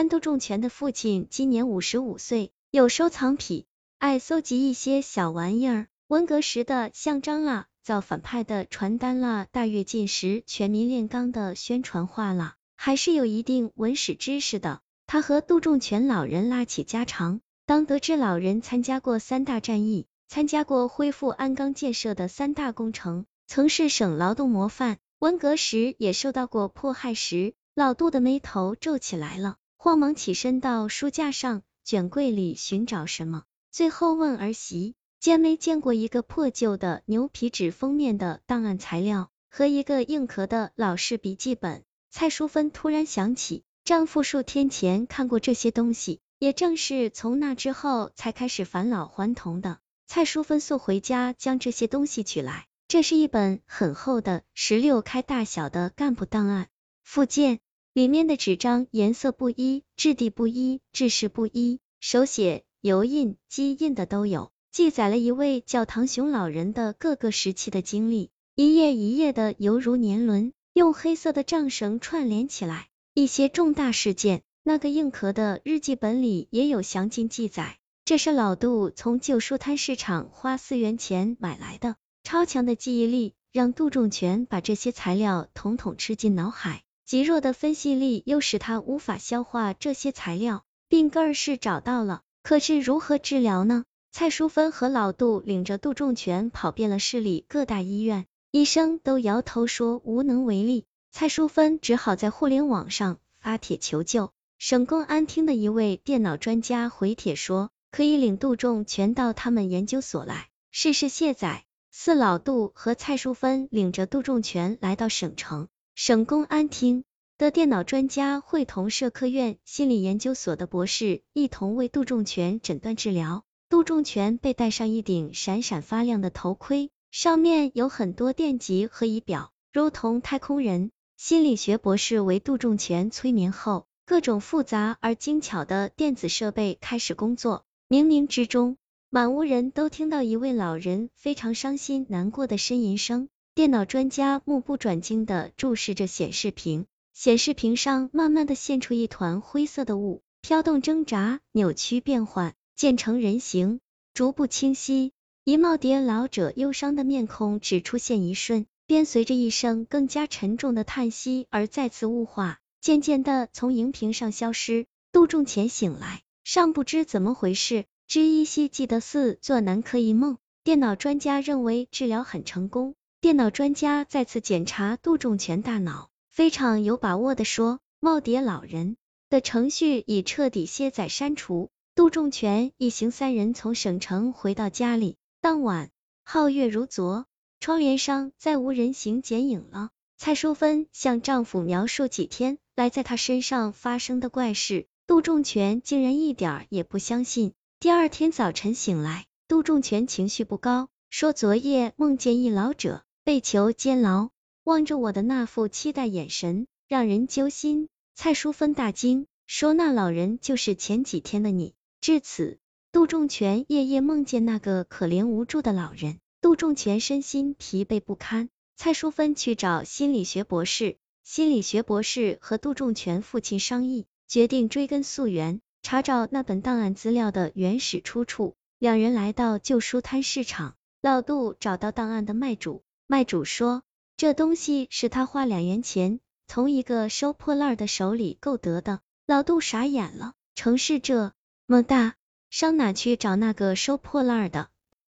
安杜仲全的父亲今年五十五岁，有收藏癖，爱搜集一些小玩意儿，文革时的像章啦，造反派的传单啦，大跃进时全民炼钢的宣传画啦，还是有一定文史知识的。他和杜仲全老人拉起家常，当得知老人参加过三大战役，参加过恢复鞍钢建设的三大工程，曾是省劳动模范，文革时也受到过迫害时，老杜的眉头皱起来了，慌忙起身到书架上卷柜里寻找什么，最后问儿媳，见没见过一个破旧的牛皮纸封面的档案材料和一个硬壳的老式笔记本。蔡淑芬突然想起。丈夫数天前看过这些东西，也正是从那之后才开始返老还童的。蔡淑芬速回家将这些东西取来，这是一本很厚的十六开大小的干部档案附件，里面的纸张颜色不一，质地不一，制式不一，手写、油印、机印的都有，记载了一位叫唐雄老人的各个时期的经历，一页一页的犹如年轮，用黑色的账绳串联起来。一些重大事件，那个硬壳的日记本里也有详尽记载。这是老杜从旧书摊市场花四元钱买来的。超强的记忆力让杜仲全把这些材料统统吃进脑海，极弱的分析力又使他无法消化这些材料。病根儿是找到了，可是如何治疗呢？蔡淑芬和老杜领着杜仲全跑遍了市里各大医院，医生都摇头说无能为力。蔡淑芬只好在互联网上发帖求救。省公安厅的一位电脑专家回帖说，可以领杜仲全到他们研究所来试试卸载。四老杜和蔡淑芬领着杜仲全来到省城，省公安厅的电脑专家会同社科院心理研究所的博士一同为杜仲全诊断治疗。杜仲全被戴上一顶闪闪发亮的头盔，上面有很多电极和仪表，如同太空人。心理学博士为杜仲全催眠后，各种复杂而精巧的电子设备开始工作。冥冥之中，满屋人都听到一位老人非常伤心难过的呻吟声。电脑专家目不转睛的注视着显示屏，显示屏上慢慢的现出一团灰色的雾，飘动挣扎，扭曲变换，渐成人形，逐步清晰。一耄耋老者忧伤的面孔只出现一瞬。便随着一声更加沉重的叹息而再次雾化，渐渐的从荧屏上消失。杜仲前醒来，尚不知怎么回事，只依稀记得似做南柯一梦。电脑专家认为治疗很成功。电脑专家再次检查杜仲全大脑，非常有把握的说，耄耋老人的程序已彻底卸载删除。杜仲全一行三人从省城回到家里，当晚皓月如昨。窗帘上再无人形剪影了。蔡淑芬向丈夫描述几天来在她身上发生的怪事，杜仲全竟然一点也不相信。第二天早晨醒来，杜仲全情绪不高，说昨夜梦见一老者被囚监牢，望着我的那副期待眼神，让人揪心。蔡淑芬大惊，说那老人就是前几天的你。至此，杜仲全夜夜梦见那个可怜无助的老人。杜仲全身心疲惫不堪，蔡淑芬去找心理学博士，心理学博士和杜仲全父亲商议，决定追根溯源，查找那本档案资料的原始出处。两人来到旧书摊市场，老杜找到档案的卖主，卖主说这东西是他花两元钱从一个收破烂的手里购得的。老杜傻眼了，城市这么大，上哪去找那个收破烂的？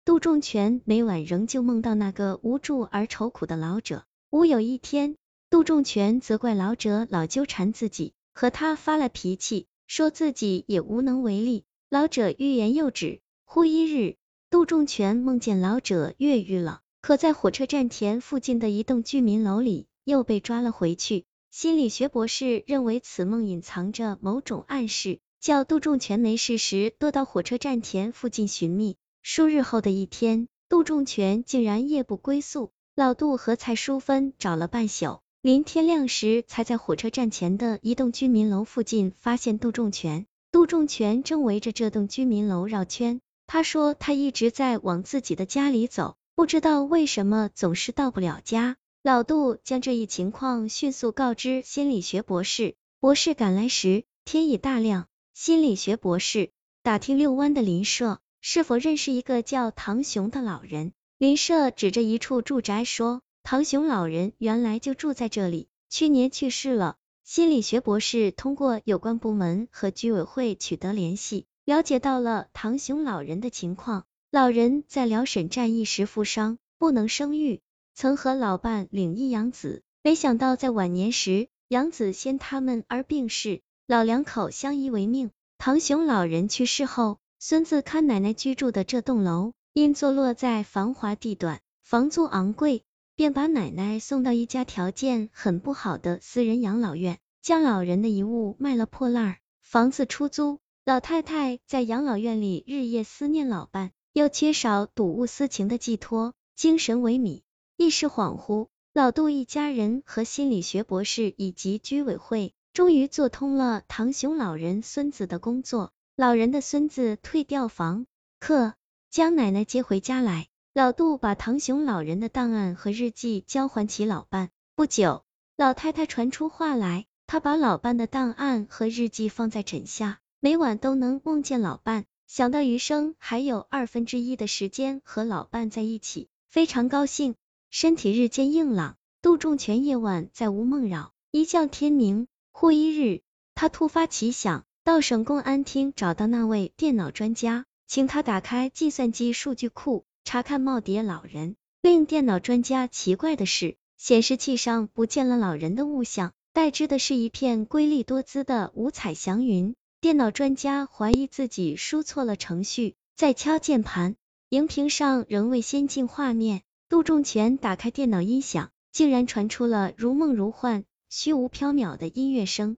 杜仲全每晚仍旧梦到那个无助而愁苦的老者。无有一天，杜仲全责怪老者老纠缠自己，和他发了脾气，说自己也无能为力。老者欲言又止。忽一日，杜仲全梦见老者越狱了，可在火车站前附近的一栋居民楼里又被抓了回去。心理学博士认为此梦隐藏着某种暗示，叫杜仲全没事时多到火车站前附近寻觅。数日后的一天，杜仲全竟然夜不归宿。老杜和蔡淑芬找了半宿，临天亮时才在火车站前的一栋居民楼附近发现杜仲全。杜仲全正围着这栋居民楼绕圈。他说他一直在往自己的家里走，不知道为什么总是到不了家。老杜将这一情况迅速告知心理学博士。博士赶来时，天已大亮，心理学博士打听六湾的邻舍是否认识一个叫唐雄的老人。邻舍指着一处住宅说：“唐雄老人原来就住在这里，去年去世了。”心理学博士通过有关部门和居委会取得联系，了解到了唐雄老人的情况。老人在辽沈战役时负伤，不能生育，曾和老伴领一养子，没想到在晚年时，养子先他们而病逝，老两口相依为命。唐雄老人去世后，孙子看奶奶居住的这栋楼，因坐落在繁华地段，房租昂贵。便把奶奶送到一家条件很不好的私人养老院，将老人的遗物卖了破烂，房子出租。老太太在养老院里日夜思念老伴，又缺少睹物思情的寄托，精神萎靡，意识恍惚。老杜一家人和心理学博士以及居委会终于做通了唐雄老人孙子的工作，老人的孙子退掉房客，将奶奶接回家来。老杜把唐雄老人的档案和日记交还其老伴。不久，老太太传出话来，她把老伴的档案和日记放在枕下，每晚都能梦见老伴，想到余生还有二分之一的时间和老伴在一起，非常高兴，身体日渐硬朗。杜仲全夜晚再无梦扰，一觉天明。忽一日，他突发奇想，到省公安厅找到那位电脑专家，请他打开计算机数据库。查看耄耋老人，令电脑专家奇怪的是，显示器上不见了老人的物像，代之的是一片瑰丽多姿的五彩祥云。电脑专家怀疑自己输错了程序，在敲键盘，荧屏上仍未先进画面。杜仲全打开电脑音响，竟然传出了如梦如幻、虚无缥缈的音乐声。